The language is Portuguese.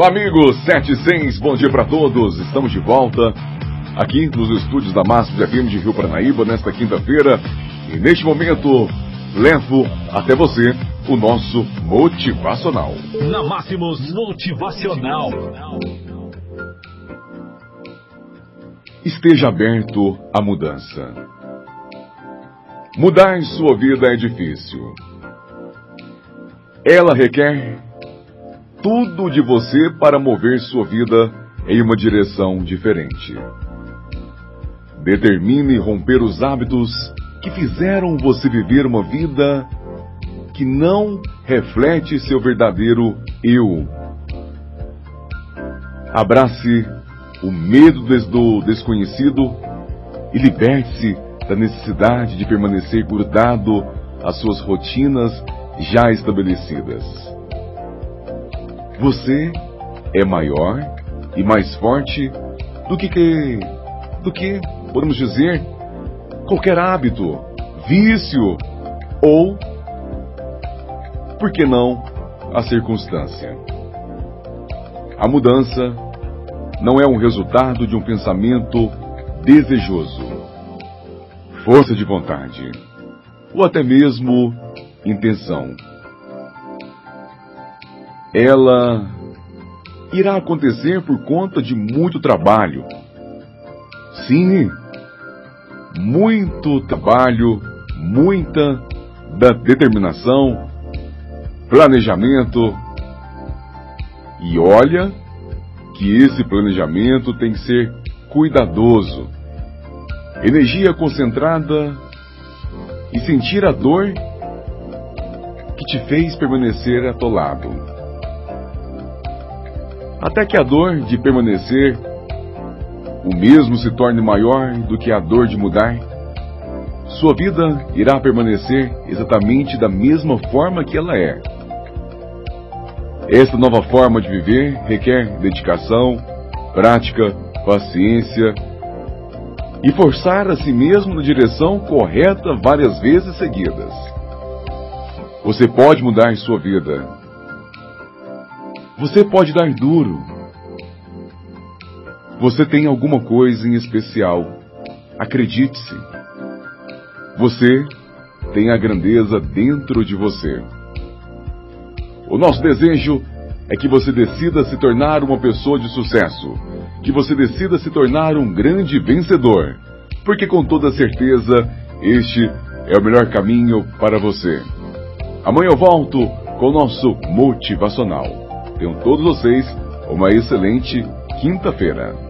Olá, amigos 76, bom dia para todos. Estamos de volta aqui nos estúdios da Máximos FM de Rio Paranaíba nesta quinta-feira. E neste momento, levo até você o nosso motivacional. Na Máximos Motivacional. Esteja aberto à mudança. Mudar sua vida é difícil. Ela requer tudo de você para mover sua vida em uma direção diferente. Determine romper os hábitos que fizeram você viver uma vida que não reflete seu verdadeiro eu. Abrace o medo do desconhecido e liberte-se da necessidade de permanecer grudado às suas rotinas já estabelecidas. Você é maior e mais forte do que, que do que podemos dizer qualquer hábito, vício ou por que não a circunstância. A mudança não é um resultado de um pensamento desejoso, força de vontade ou até mesmo intenção ela irá acontecer por conta de muito trabalho. Sim, muito trabalho, muita determinação, planejamento. E olha que esse planejamento tem que ser cuidadoso. Energia concentrada e sentir a dor que te fez permanecer atolado até que a dor de permanecer o mesmo se torne maior do que a dor de mudar, sua vida irá permanecer exatamente da mesma forma que ela é. Esta nova forma de viver requer dedicação, prática, paciência e forçar a si mesmo na direção correta várias vezes seguidas. Você pode mudar sua vida, você pode dar duro. Você tem alguma coisa em especial. Acredite-se. Você tem a grandeza dentro de você. O nosso desejo é que você decida se tornar uma pessoa de sucesso, que você decida se tornar um grande vencedor, porque com toda certeza este é o melhor caminho para você. Amanhã eu volto com o nosso motivacional. Tenham todos vocês uma excelente quinta-feira.